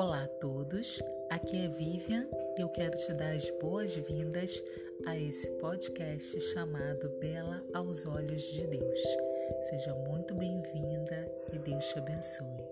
Olá a todos, aqui é Vivian e eu quero te dar as boas-vindas a esse podcast chamado Bela aos Olhos de Deus. Seja muito bem-vinda e Deus te abençoe.